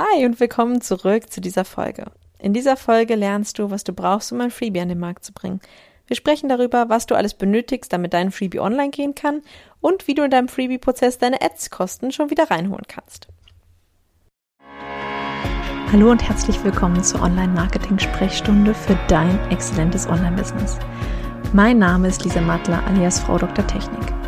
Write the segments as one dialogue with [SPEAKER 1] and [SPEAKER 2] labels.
[SPEAKER 1] Hi und willkommen zurück zu dieser Folge. In dieser Folge lernst du, was du brauchst, um ein Freebie an den Markt zu bringen. Wir sprechen darüber, was du alles benötigst, damit dein Freebie online gehen kann und wie du in deinem Freebie-Prozess deine Ads-Kosten schon wieder reinholen kannst.
[SPEAKER 2] Hallo und herzlich willkommen zur Online-Marketing-Sprechstunde für dein exzellentes Online-Business. Mein Name ist Lisa Mattler alias Frau Dr. Technik.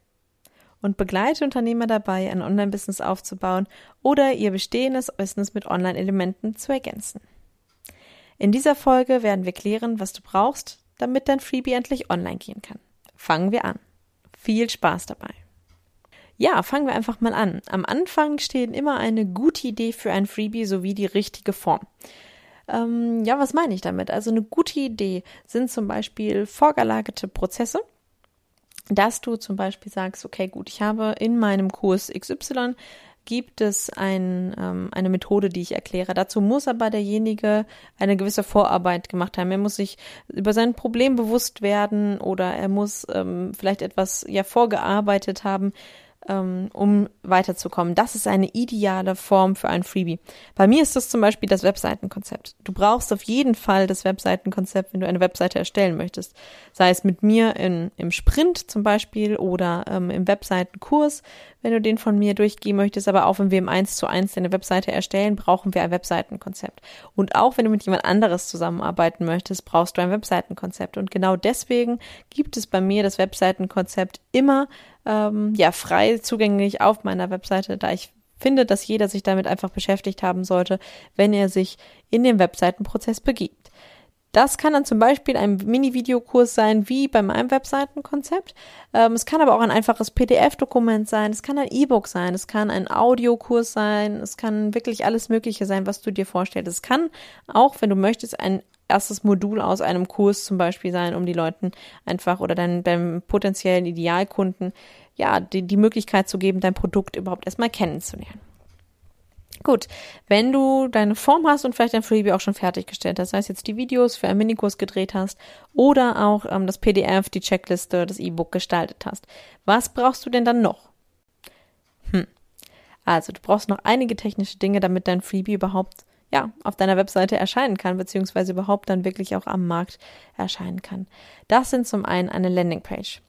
[SPEAKER 1] und begleite Unternehmer dabei, ein Online-Business aufzubauen oder ihr bestehendes Business mit Online-Elementen zu ergänzen. In dieser Folge werden wir klären, was du brauchst, damit dein Freebie endlich online gehen kann. Fangen wir an. Viel Spaß dabei. Ja, fangen wir einfach mal an. Am Anfang steht immer eine gute Idee für ein Freebie sowie die richtige Form. Ähm, ja, was meine ich damit? Also eine gute Idee sind zum Beispiel vorgelagerte Prozesse, dass du zum Beispiel sagst, okay, gut, ich habe in meinem Kurs XY gibt es ein, ähm, eine Methode, die ich erkläre. Dazu muss aber derjenige eine gewisse Vorarbeit gemacht haben. Er muss sich über sein Problem bewusst werden oder er muss ähm, vielleicht etwas ja vorgearbeitet haben, um weiterzukommen. Das ist eine ideale Form für ein Freebie. Bei mir ist das zum Beispiel das Webseitenkonzept. Du brauchst auf jeden Fall das Webseitenkonzept, wenn du eine Webseite erstellen möchtest. Sei es mit mir in, im Sprint zum Beispiel oder ähm, im Webseitenkurs, wenn du den von mir durchgehen möchtest. Aber auch wenn wir im 1 zu 1 eine Webseite erstellen, brauchen wir ein Webseitenkonzept. Und auch wenn du mit jemand anderes zusammenarbeiten möchtest, brauchst du ein Webseitenkonzept. Und genau deswegen gibt es bei mir das Webseitenkonzept immer ähm, ja frei zugänglich auf meiner Webseite, da ich finde, dass jeder sich damit einfach beschäftigt haben sollte, wenn er sich in den Webseitenprozess begibt. Das kann dann zum Beispiel ein Mini-Videokurs sein, wie bei meinem Webseitenkonzept. Ähm, es kann aber auch ein einfaches PDF-Dokument sein, es kann ein E-Book sein, es kann ein Audiokurs sein, es kann wirklich alles Mögliche sein, was du dir vorstellst. Es kann auch, wenn du möchtest, ein erstes Modul aus einem Kurs zum Beispiel sein, um die Leuten einfach oder deinem, deinem potenziellen Idealkunden ja die, die Möglichkeit zu geben, dein Produkt überhaupt erstmal kennenzulernen. Gut, wenn du deine Form hast und vielleicht dein Freebie auch schon fertiggestellt hast, das heißt jetzt die Videos für einen Minikurs gedreht hast oder auch ähm, das PDF, die Checkliste, das E-Book gestaltet hast, was brauchst du denn dann noch? Hm. Also, du brauchst noch einige technische Dinge, damit dein Freebie überhaupt ja, auf deiner Webseite erscheinen kann, beziehungsweise überhaupt dann wirklich auch am Markt erscheinen kann. Das sind zum einen eine Landingpage.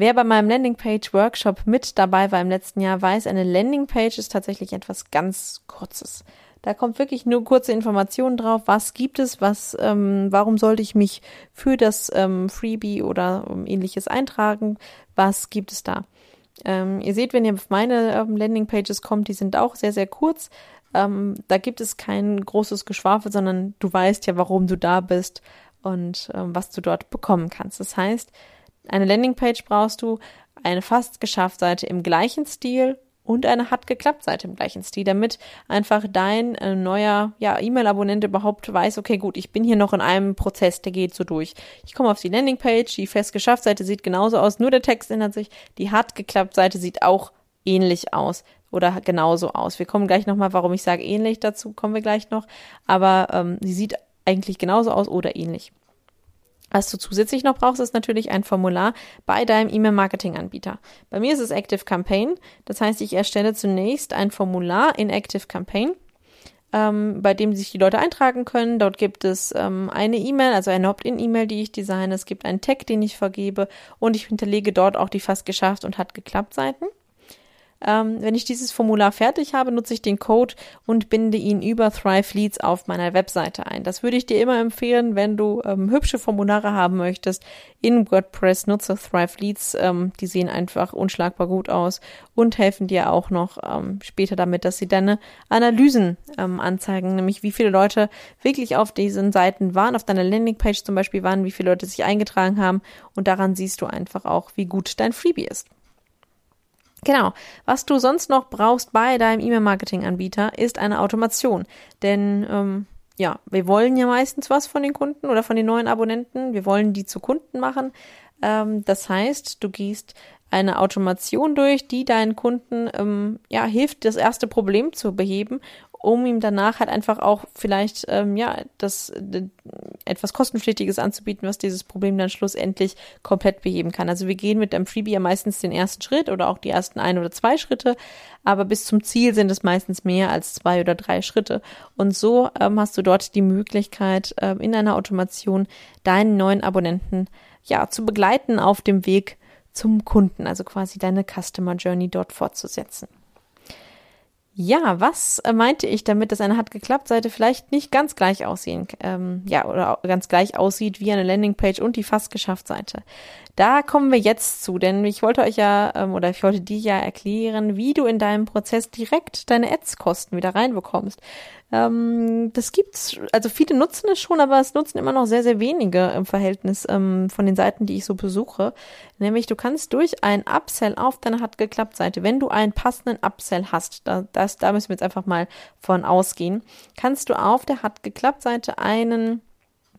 [SPEAKER 1] Wer bei meinem Landingpage-Workshop mit dabei war im letzten Jahr, weiß, eine Landingpage ist tatsächlich etwas ganz Kurzes. Da kommt wirklich nur kurze Informationen drauf, was gibt es, was, ähm, warum sollte ich mich für das ähm, Freebie oder ähm, ähnliches eintragen, was gibt es da. Ähm, ihr seht, wenn ihr auf meine ähm, Landingpages kommt, die sind auch sehr, sehr kurz, ähm, da gibt es kein großes Geschwafel, sondern du weißt ja, warum du da bist und ähm, was du dort bekommen kannst. Das heißt, eine Landingpage brauchst du, eine fast geschafft Seite im gleichen Stil und eine hat geklappt Seite im gleichen Stil, damit einfach dein äh, neuer ja, E-Mail-Abonnent überhaupt weiß, okay, gut, ich bin hier noch in einem Prozess, der geht so durch. Ich komme auf die Landingpage, die fest geschafft Seite sieht genauso aus, nur der Text ändert sich. Die hat geklappt Seite sieht auch ähnlich aus oder genauso aus. Wir kommen gleich nochmal, warum ich sage ähnlich, dazu kommen wir gleich noch. Aber ähm, sie sieht eigentlich genauso aus oder ähnlich. Was du zusätzlich noch brauchst, ist natürlich ein Formular bei deinem E-Mail-Marketing-Anbieter. Bei mir ist es Active Campaign. Das heißt, ich erstelle zunächst ein Formular in Active Campaign, ähm, bei dem sich die Leute eintragen können. Dort gibt es ähm, eine E-Mail, also eine Opt-in-E-Mail, die ich designe. Es gibt einen Tag, den ich vergebe und ich hinterlege dort auch die fast geschafft und hat geklappt Seiten. Ähm, wenn ich dieses Formular fertig habe, nutze ich den Code und binde ihn über Thrive Leads auf meiner Webseite ein. Das würde ich dir immer empfehlen, wenn du ähm, hübsche Formulare haben möchtest. In WordPress nutze Thrive Leads. Ähm, die sehen einfach unschlagbar gut aus und helfen dir auch noch ähm, später damit, dass sie deine Analysen ähm, anzeigen, nämlich wie viele Leute wirklich auf diesen Seiten waren, auf deiner Landingpage zum Beispiel waren, wie viele Leute sich eingetragen haben und daran siehst du einfach auch, wie gut dein Freebie ist. Genau. Was du sonst noch brauchst bei deinem E-Mail-Marketing-Anbieter ist eine Automation. Denn ähm, ja, wir wollen ja meistens was von den Kunden oder von den neuen Abonnenten. Wir wollen die zu Kunden machen. Ähm, das heißt, du gehst eine Automation durch, die deinen Kunden ähm, ja hilft, das erste Problem zu beheben um ihm danach halt einfach auch vielleicht ähm, ja das äh, etwas kostenpflichtiges anzubieten, was dieses Problem dann schlussendlich komplett beheben kann. Also wir gehen mit einem Freebie ja meistens den ersten Schritt oder auch die ersten ein oder zwei Schritte, aber bis zum Ziel sind es meistens mehr als zwei oder drei Schritte. Und so ähm, hast du dort die Möglichkeit ähm, in einer Automation deinen neuen Abonnenten ja zu begleiten auf dem Weg zum Kunden, also quasi deine Customer Journey dort fortzusetzen. Ja, was äh, meinte ich damit, dass eine hat geklappt Seite vielleicht nicht ganz gleich aussehen, ähm, ja, oder ganz gleich aussieht wie eine Landingpage und die fast geschafft Seite. Da kommen wir jetzt zu, denn ich wollte euch ja, ähm, oder ich wollte dir ja erklären, wie du in deinem Prozess direkt deine Ads-Kosten wieder reinbekommst. Ähm, das gibt's, also viele nutzen es schon, aber es nutzen immer noch sehr, sehr wenige im Verhältnis ähm, von den Seiten, die ich so besuche. Nämlich du kannst durch ein Upsell auf deiner hat geklappt Seite, wenn du einen passenden Upsell hast, da, das, da müssen wir jetzt einfach mal von ausgehen, kannst du auf der hat geklappt Seite einen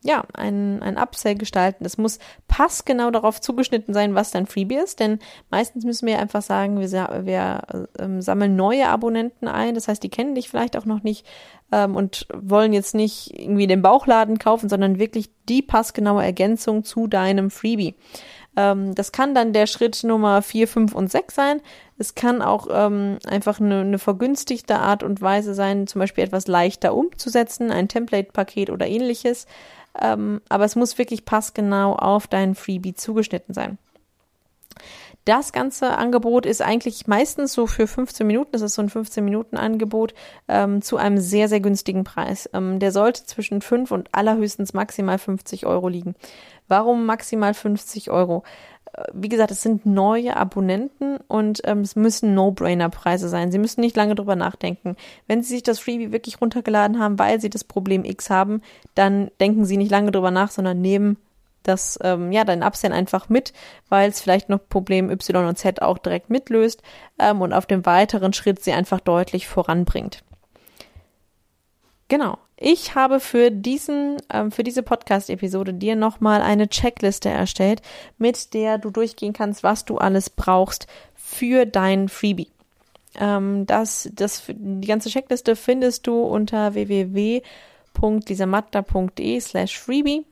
[SPEAKER 1] ja, ein, ein Upsell gestalten. Es muss passgenau darauf zugeschnitten sein, was dein Freebie ist, denn meistens müssen wir einfach sagen, wir, wir ähm, sammeln neue Abonnenten ein, das heißt, die kennen dich vielleicht auch noch nicht ähm, und wollen jetzt nicht irgendwie den Bauchladen kaufen, sondern wirklich die passgenaue Ergänzung zu deinem Freebie. Ähm, das kann dann der Schritt Nummer 4, 5 und 6 sein. Es kann auch ähm, einfach eine, eine vergünstigte Art und Weise sein, zum Beispiel etwas leichter umzusetzen, ein Template-Paket oder ähnliches ähm, aber es muss wirklich passgenau auf deinen Freebie zugeschnitten sein. Das ganze Angebot ist eigentlich meistens so für 15 Minuten, das ist so ein 15-Minuten-Angebot, ähm, zu einem sehr, sehr günstigen Preis. Ähm, der sollte zwischen 5 und allerhöchstens maximal 50 Euro liegen. Warum maximal 50 Euro? wie gesagt, es sind neue Abonnenten und ähm, es müssen No-Brainer-Preise sein. Sie müssen nicht lange drüber nachdenken. Wenn Sie sich das Freebie wirklich runtergeladen haben, weil Sie das Problem X haben, dann denken Sie nicht lange drüber nach, sondern nehmen das, ähm, ja, dein Upsell einfach mit, weil es vielleicht noch Problem Y und Z auch direkt mitlöst ähm, und auf dem weiteren Schritt Sie einfach deutlich voranbringt. Genau. Ich habe für diesen, ähm, für diese Podcast-Episode dir nochmal eine Checkliste erstellt, mit der du durchgehen kannst, was du alles brauchst für dein Freebie. Ähm, das, das, die ganze Checkliste findest du unter www.lisamatta.de slash freebie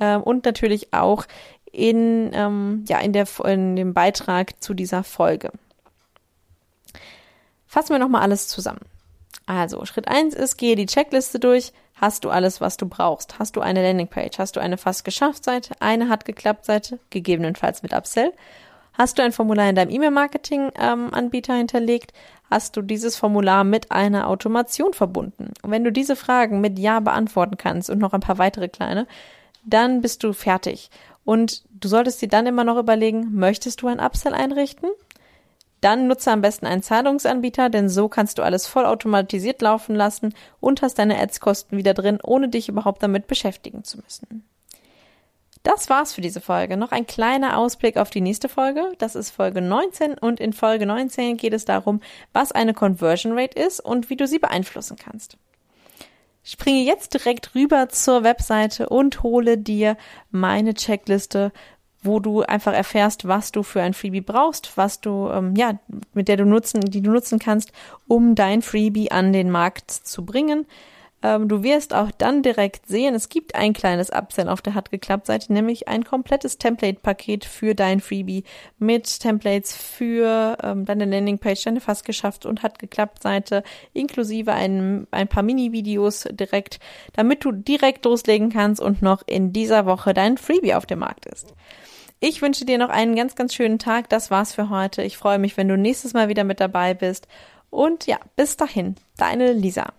[SPEAKER 1] ähm, und natürlich auch in, ja, in, der, in dem Beitrag zu dieser Folge. Fassen wir nochmal alles zusammen. Also, Schritt eins ist, gehe die Checkliste durch. Hast du alles, was du brauchst? Hast du eine Landingpage? Hast du eine fast geschafft Seite? Eine hat geklappt Seite? Gegebenenfalls mit Upsell? Hast du ein Formular in deinem E-Mail-Marketing-Anbieter ähm, hinterlegt? Hast du dieses Formular mit einer Automation verbunden? Und wenn du diese Fragen mit Ja beantworten kannst und noch ein paar weitere kleine, dann bist du fertig. Und du solltest dir dann immer noch überlegen, möchtest du ein Upsell einrichten? Dann nutze am besten einen Zahlungsanbieter, denn so kannst du alles vollautomatisiert laufen lassen und hast deine Ads-Kosten wieder drin, ohne dich überhaupt damit beschäftigen zu müssen. Das war's für diese Folge. Noch ein kleiner Ausblick auf die nächste Folge. Das ist Folge 19 und in Folge 19 geht es darum, was eine Conversion Rate ist und wie du sie beeinflussen kannst. Springe jetzt direkt rüber zur Webseite und hole dir meine Checkliste wo du einfach erfährst, was du für ein Freebie brauchst, was du, ähm, ja, mit der du nutzen, die du nutzen kannst, um dein Freebie an den Markt zu bringen. Ähm, du wirst auch dann direkt sehen, es gibt ein kleines Upsell auf der Hat geklappt Seite, nämlich ein komplettes Template-Paket für dein Freebie mit Templates für ähm, deine Landingpage, deine fast geschafft und hat geklappt Seite, inklusive ein, ein paar Mini-Videos direkt, damit du direkt loslegen kannst und noch in dieser Woche dein Freebie auf dem Markt ist. Ich wünsche dir noch einen ganz, ganz schönen Tag. Das war's für heute. Ich freue mich, wenn du nächstes Mal wieder mit dabei bist. Und ja, bis dahin, deine Lisa.